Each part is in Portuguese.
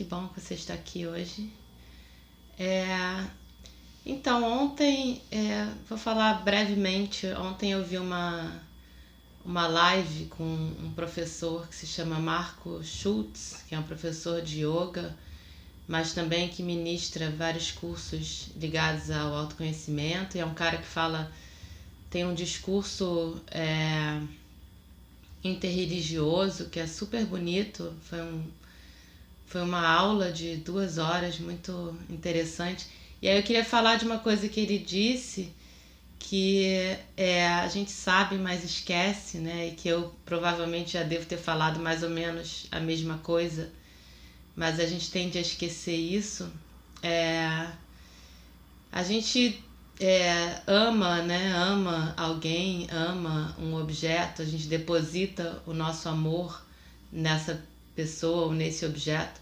que bom que você está aqui hoje. É, então, ontem, é, vou falar brevemente, ontem eu vi uma, uma live com um professor que se chama Marco Schultz, que é um professor de yoga, mas também que ministra vários cursos ligados ao autoconhecimento, e é um cara que fala tem um discurso é, interreligioso que é super bonito. Foi, um, foi uma aula de duas horas muito interessante. E aí eu queria falar de uma coisa que ele disse que é, a gente sabe, mas esquece, né? E que eu provavelmente já devo ter falado mais ou menos a mesma coisa, mas a gente tende a esquecer isso. É, a gente é, ama, né? Ama alguém, ama um objeto, a gente deposita o nosso amor nessa pessoa ou nesse objeto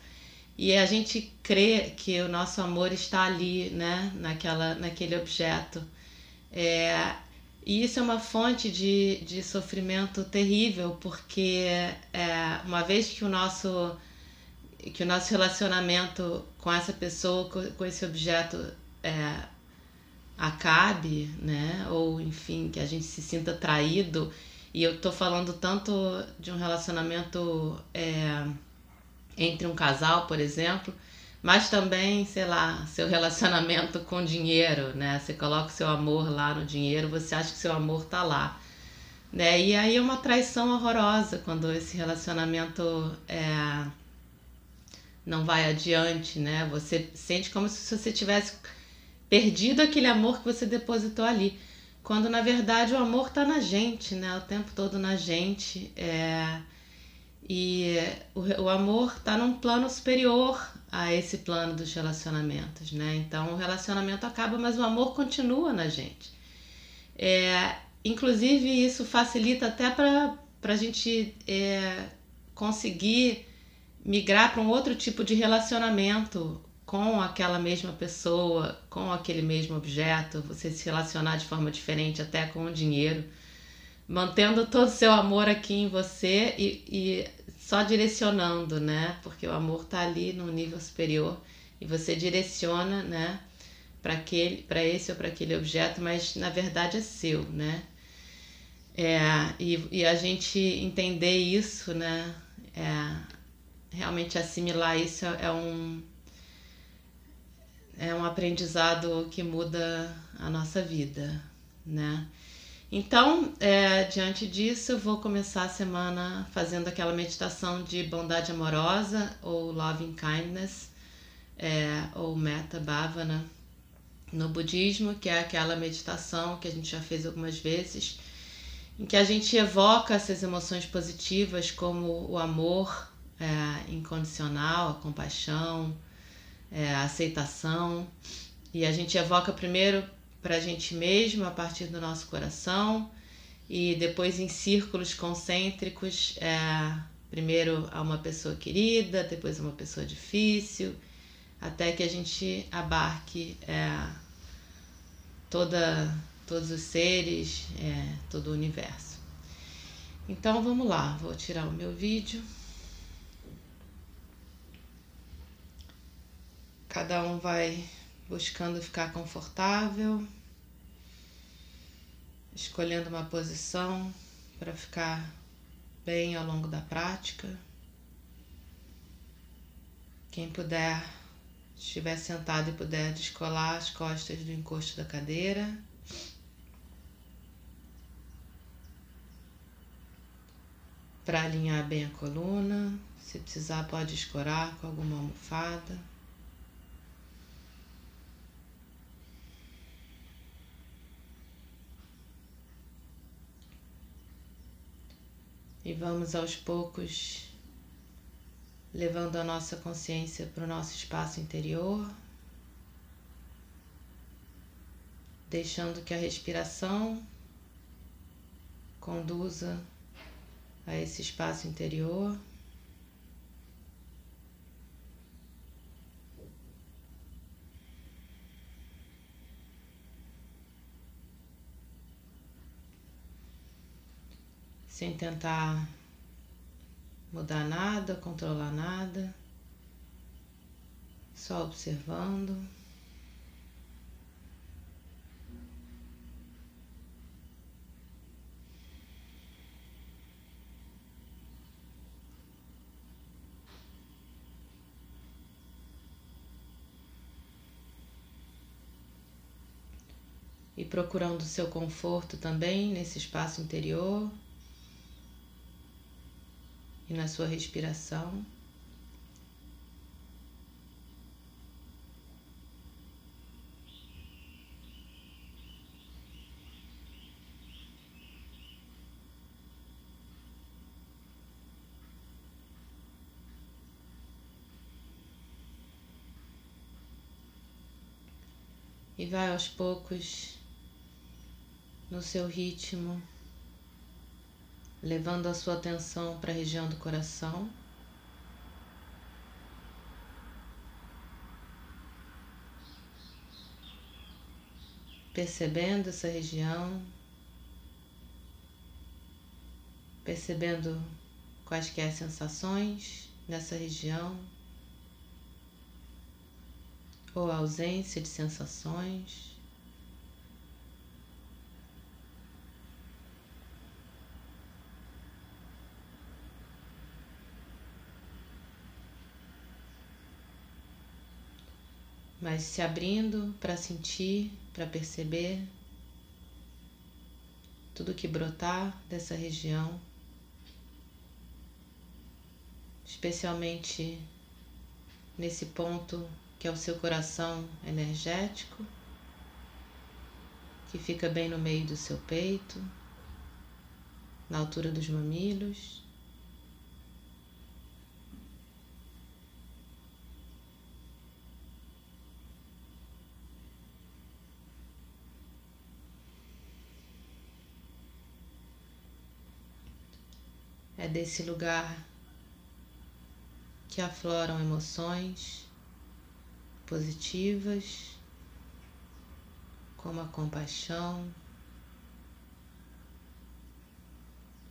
e a gente crê que o nosso amor está ali, né? Naquela, naquele objeto. É, e isso é uma fonte de, de sofrimento terrível, porque é, uma vez que o nosso que o nosso relacionamento com essa pessoa, com, esse objeto é, acabe, né? Ou enfim, que a gente se sinta traído. E eu tô falando tanto de um relacionamento é, entre um casal, por exemplo, mas também, sei lá, seu relacionamento com dinheiro, né? Você coloca o seu amor lá no dinheiro, você acha que seu amor tá lá. Né? E aí é uma traição horrorosa quando esse relacionamento é, não vai adiante, né? Você sente como se você tivesse perdido aquele amor que você depositou ali. Quando na verdade o amor está na gente, né? O tempo todo na gente. É... E o, o amor está num plano superior a esse plano dos relacionamentos, né? Então o relacionamento acaba, mas o amor continua na gente. É, inclusive, isso facilita até para a gente é, conseguir migrar para um outro tipo de relacionamento com aquela mesma pessoa, com aquele mesmo objeto, você se relacionar de forma diferente até com o dinheiro, mantendo todo o seu amor aqui em você e, e só direcionando, né? Porque o amor está ali no nível superior e você direciona, né? Para aquele, para esse ou para aquele objeto, mas na verdade é seu, né? É, e, e a gente entender isso, né? É, realmente assimilar isso é um é um aprendizado que muda a nossa vida, né? Então, é, diante disso, eu vou começar a semana fazendo aquela meditação de bondade amorosa ou loving kindness é, ou metta bhavana no budismo, que é aquela meditação que a gente já fez algumas vezes, em que a gente evoca essas emoções positivas como o amor é, incondicional, a compaixão, é, a aceitação. E a gente evoca primeiro para a gente mesmo, a partir do nosso coração, e depois em círculos concêntricos, é, primeiro a uma pessoa querida, depois a uma pessoa difícil, até que a gente abarque é, toda, todos os seres, é, todo o universo. Então vamos lá, vou tirar o meu vídeo. Cada um vai buscando ficar confortável, escolhendo uma posição para ficar bem ao longo da prática. Quem puder, estiver sentado e puder descolar as costas do encosto da cadeira. para alinhar bem a coluna. Se precisar, pode escorar com alguma almofada. E vamos aos poucos levando a nossa consciência para o nosso espaço interior, deixando que a respiração conduza a esse espaço interior. Sem tentar mudar nada, controlar nada, só observando. E procurando seu conforto também nesse espaço interior e na sua respiração. E vai aos poucos no seu ritmo levando a sua atenção para a região do coração. Percebendo essa região, percebendo quaisquer sensações nessa região ou ausência de sensações. Mas se abrindo para sentir, para perceber tudo que brotar dessa região, especialmente nesse ponto que é o seu coração energético, que fica bem no meio do seu peito, na altura dos mamilos. Desse lugar que afloram emoções positivas, como a compaixão,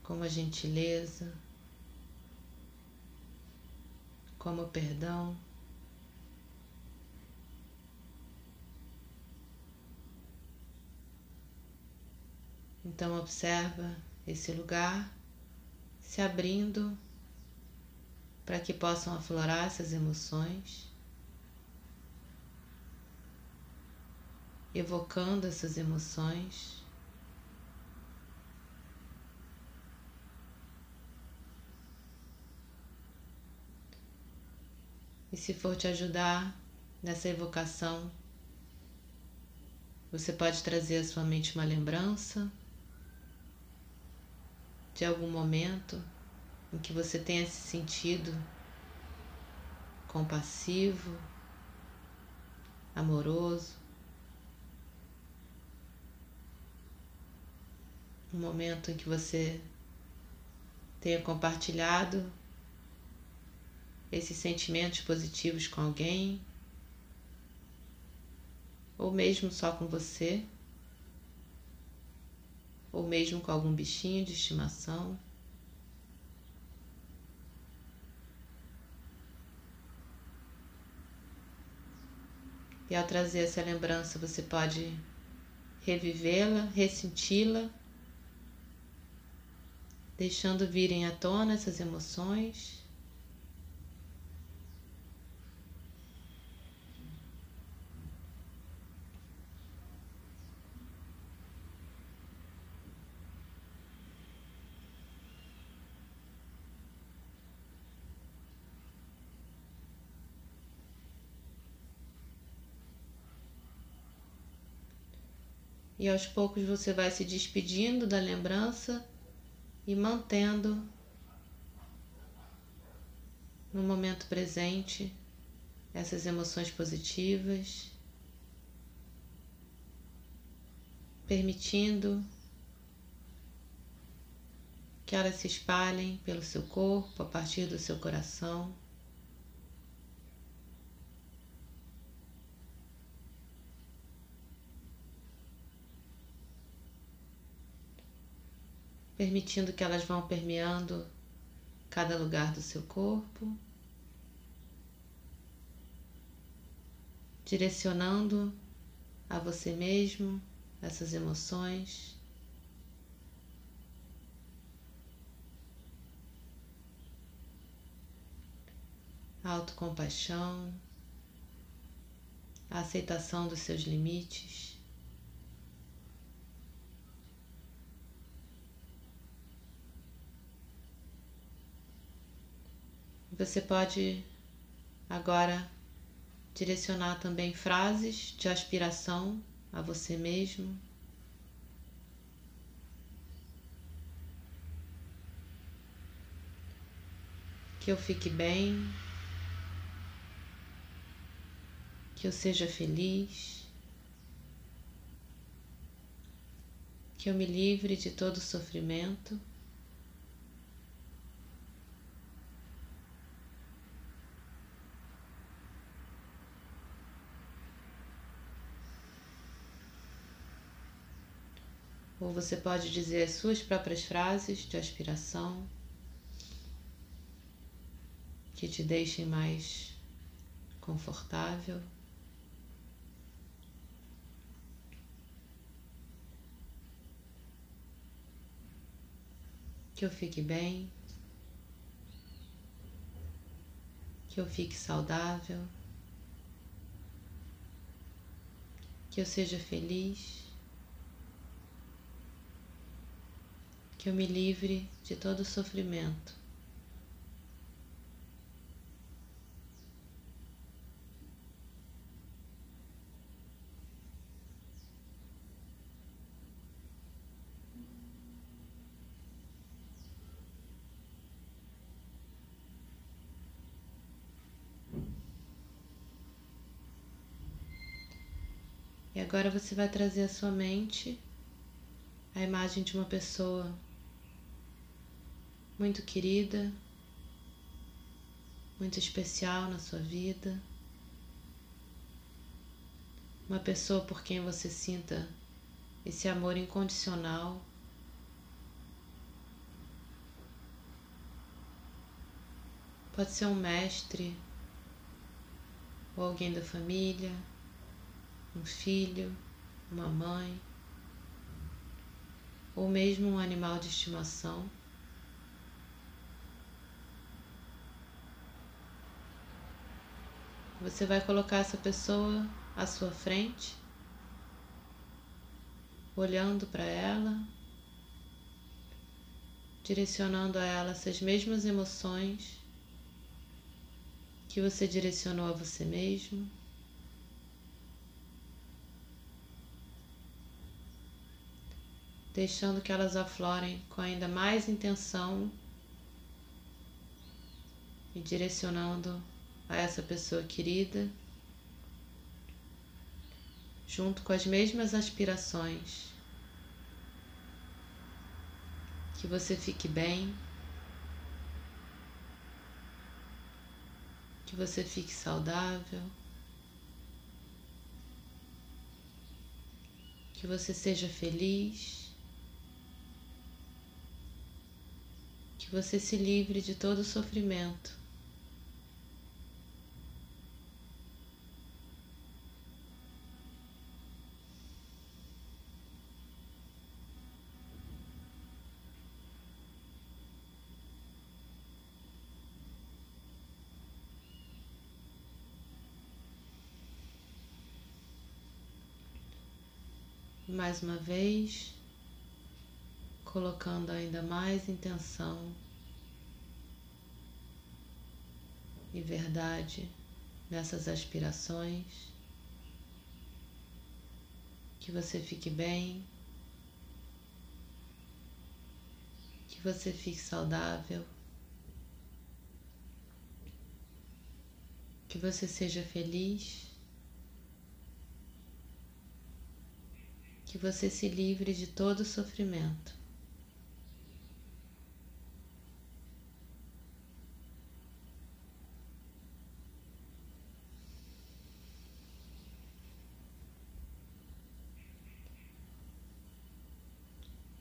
como a gentileza, como o perdão. Então observa esse lugar se abrindo para que possam aflorar essas emoções, evocando essas emoções. E se for te ajudar nessa evocação, você pode trazer à sua mente uma lembrança de algum momento em que você tenha se sentido compassivo, amoroso, um momento em que você tenha compartilhado esses sentimentos positivos com alguém, ou mesmo só com você ou mesmo com algum bichinho de estimação. E ao trazer essa lembrança, você pode revivê-la, ressenti-la, deixando virem à tona essas emoções. E aos poucos você vai se despedindo da lembrança e mantendo no momento presente essas emoções positivas, permitindo que elas se espalhem pelo seu corpo a partir do seu coração. Permitindo que elas vão permeando cada lugar do seu corpo, direcionando a você mesmo essas emoções. Autocompaixão, a aceitação dos seus limites. Você pode agora direcionar também frases de aspiração a você mesmo. Que eu fique bem, que eu seja feliz, que eu me livre de todo sofrimento. Ou você pode dizer as suas próprias frases de aspiração que te deixem mais confortável. Que eu fique bem, que eu fique saudável, que eu seja feliz. Que eu me livre de todo sofrimento. E agora você vai trazer à sua mente a imagem de uma pessoa muito querida, muito especial na sua vida, uma pessoa por quem você sinta esse amor incondicional. Pode ser um mestre, ou alguém da família, um filho, uma mãe, ou mesmo um animal de estimação. Você vai colocar essa pessoa à sua frente, olhando para ela, direcionando a ela essas mesmas emoções que você direcionou a você mesmo. Deixando que elas aflorem com ainda mais intenção e direcionando a essa pessoa querida, junto com as mesmas aspirações. Que você fique bem, que você fique saudável, que você seja feliz, que você se livre de todo sofrimento. Mais uma vez, colocando ainda mais intenção e verdade nessas aspirações. Que você fique bem, que você fique saudável, que você seja feliz, que você se livre de todo sofrimento.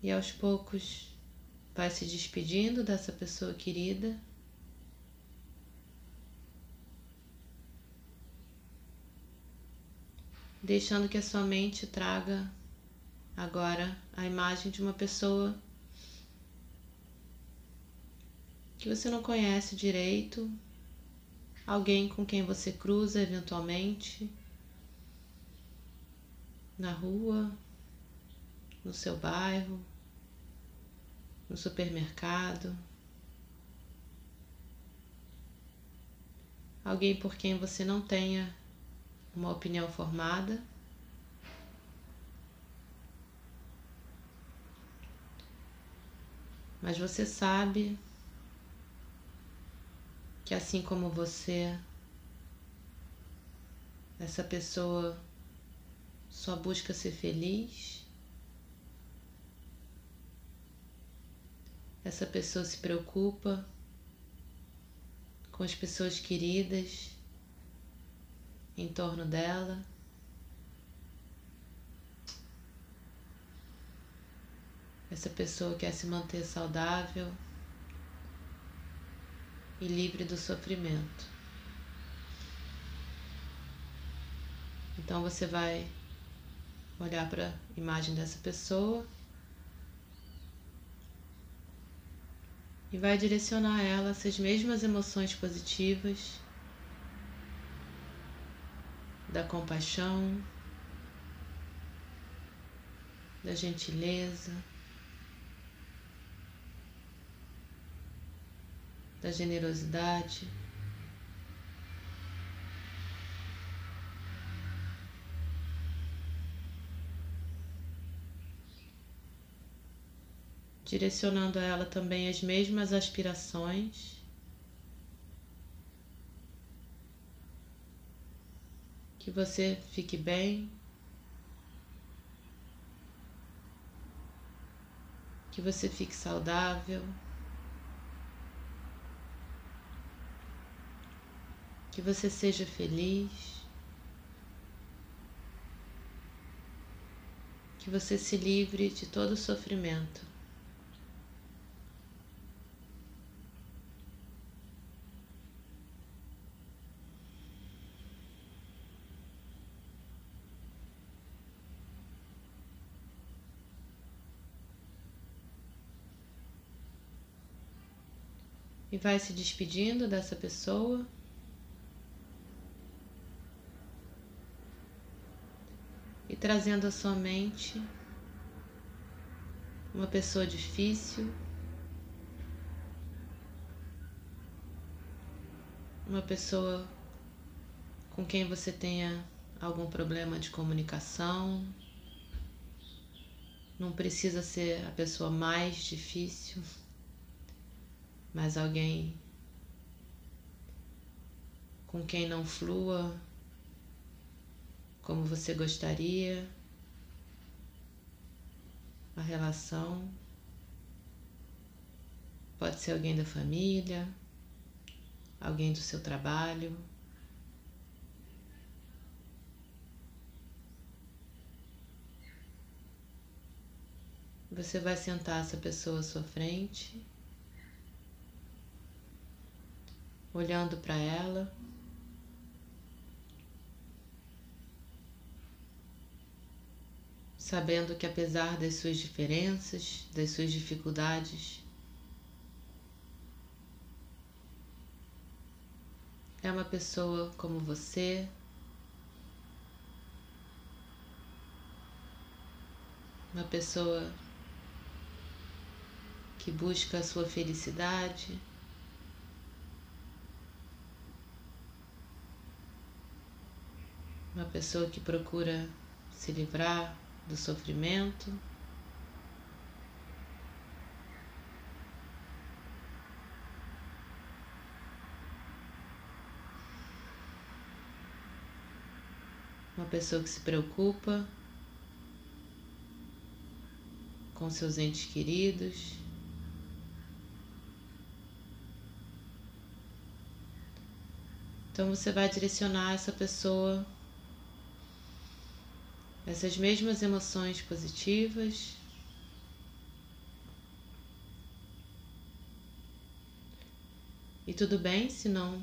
E aos poucos vai se despedindo dessa pessoa querida. Deixando que a sua mente traga agora a imagem de uma pessoa que você não conhece direito, alguém com quem você cruza eventualmente na rua, no seu bairro, no supermercado, alguém por quem você não tenha uma opinião formada. Mas você sabe que assim como você, essa pessoa só busca ser feliz essa pessoa se preocupa com as pessoas queridas em torno dela. Essa pessoa quer se manter saudável e livre do sofrimento. Então você vai olhar para a imagem dessa pessoa e vai direcionar a ela essas mesmas emoções positivas da compaixão, da gentileza, da generosidade. direcionando a ela também as mesmas aspirações. Que você fique bem, que você fique saudável, que você seja feliz, que você se livre de todo sofrimento. e vai se despedindo dessa pessoa. Trazendo à sua mente uma pessoa difícil, uma pessoa com quem você tenha algum problema de comunicação. Não precisa ser a pessoa mais difícil mas alguém com quem não flua como você gostaria a relação. Pode ser alguém da família, alguém do seu trabalho. Você vai sentar essa pessoa à sua frente. olhando para ela. Sabendo que apesar das suas diferenças, das suas dificuldades, é uma pessoa como você, uma pessoa que busca a sua felicidade. uma pessoa que procura se livrar do sofrimento. Uma pessoa que se preocupa com seus entes queridos. Então você vai direcionar essa pessoa essas mesmas emoções positivas. E tudo bem se não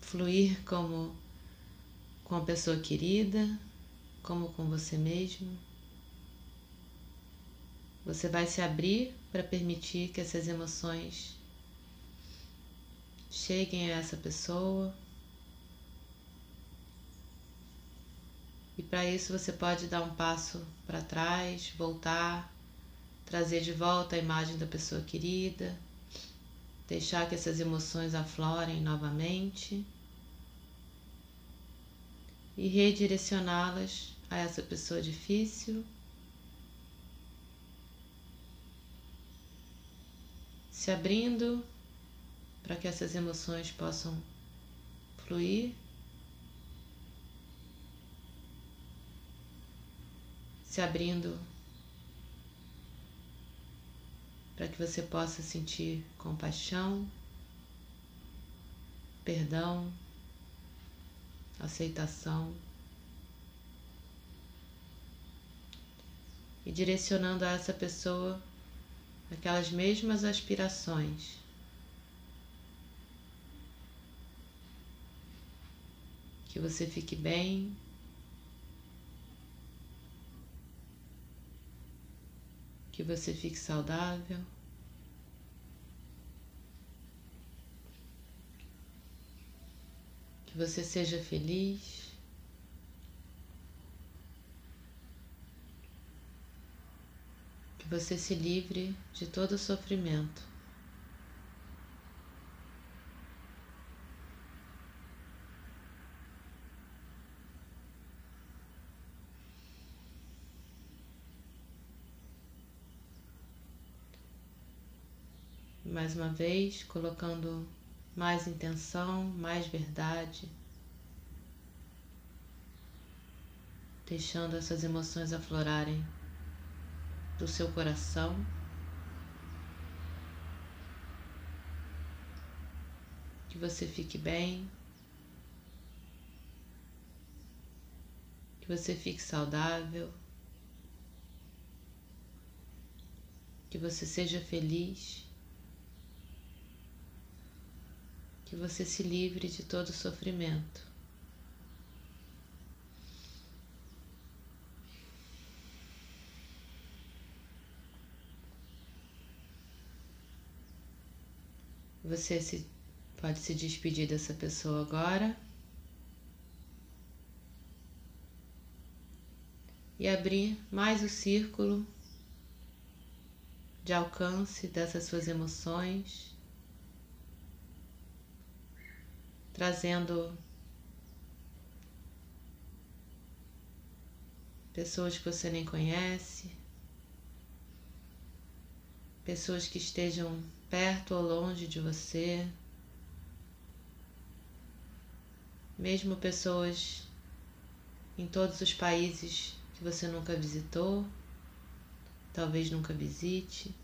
fluir como com a pessoa querida, como com você mesmo. Você vai se abrir para permitir que essas emoções cheguem a essa pessoa. E para isso você pode dar um passo para trás, voltar, trazer de volta a imagem da pessoa querida, deixar que essas emoções aflorem novamente e redirecioná-las a essa pessoa difícil. Se abrindo para que essas emoções possam fluir. Se abrindo para que você possa sentir compaixão, perdão, aceitação e direcionando a essa pessoa aquelas mesmas aspirações. Que você fique bem, que você fique saudável. Que você seja feliz. Que você se livre de todo sofrimento. Mais uma vez, colocando mais intenção, mais verdade, deixando essas emoções aflorarem do seu coração. Que você fique bem, que você fique saudável, que você seja feliz. Que você se livre de todo sofrimento. Você se, pode se despedir dessa pessoa agora e abrir mais o círculo de alcance dessas suas emoções. Trazendo pessoas que você nem conhece, pessoas que estejam perto ou longe de você, mesmo pessoas em todos os países que você nunca visitou, talvez nunca visite,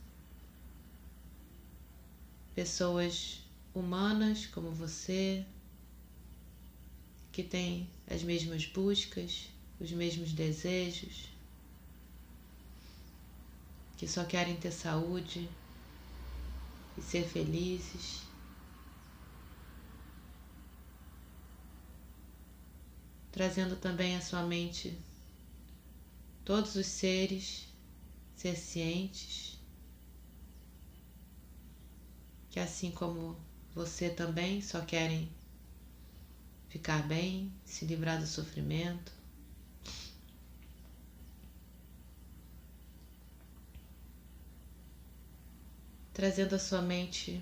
pessoas humanas como você, que têm as mesmas buscas, os mesmos desejos, que só querem ter saúde e ser felizes. Trazendo também à sua mente todos os seres ser cientes, que assim como você também só querem ficar bem, se livrar do sofrimento. Trazendo à sua mente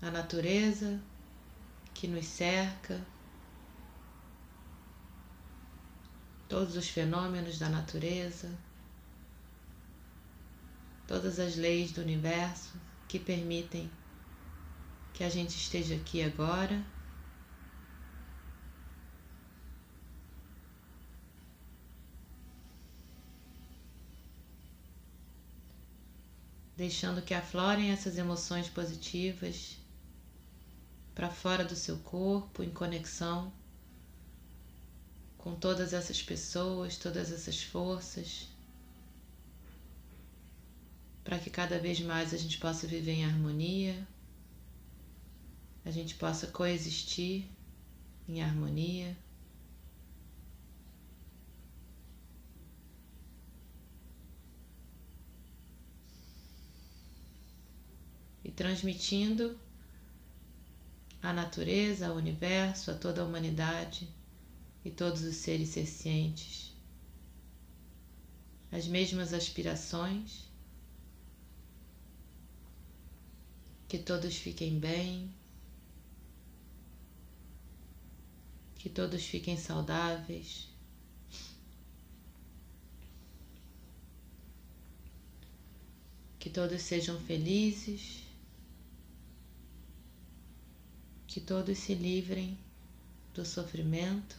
a natureza que nos cerca, todos os fenômenos da natureza, todas as leis do universo que permitem que a gente esteja aqui agora. Deixando que aflorem essas emoções positivas para fora do seu corpo, em conexão com todas essas pessoas, todas essas forças, para que cada vez mais a gente possa viver em harmonia, a gente possa coexistir em harmonia. Transmitindo à natureza, ao universo, a toda a humanidade e todos os seres cientes as mesmas aspirações, que todos fiquem bem, que todos fiquem saudáveis. Que todos sejam felizes, que todos se livrem do sofrimento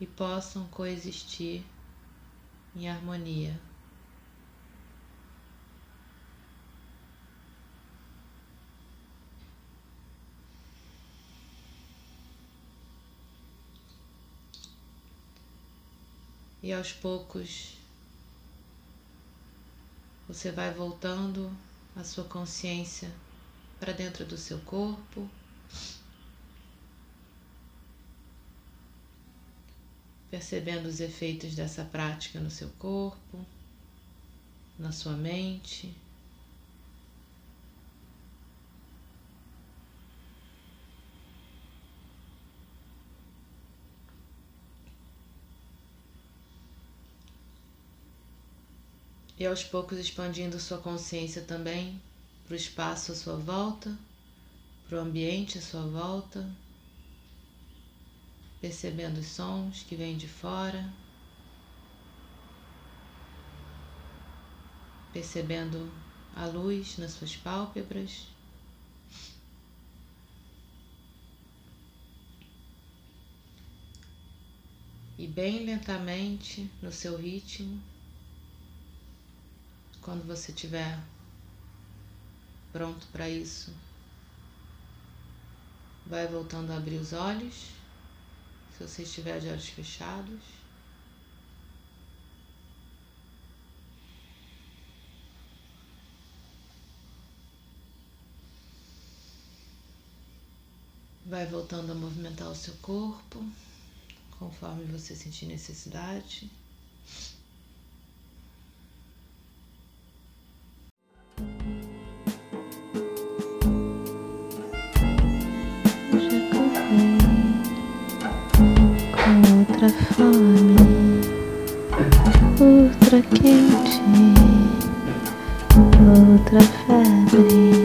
e possam coexistir em harmonia. e aos poucos você vai voltando a sua consciência para dentro do seu corpo. Percebendo os efeitos dessa prática no seu corpo, na sua mente. E aos poucos expandindo sua consciência também para o espaço à sua volta, para o ambiente à sua volta, percebendo os sons que vêm de fora, percebendo a luz nas suas pálpebras. E bem lentamente, no seu ritmo, quando você estiver pronto para isso, vai voltando a abrir os olhos. Se você estiver de olhos fechados. Vai voltando a movimentar o seu corpo conforme você sentir necessidade. Fome, outra quente, outra febre.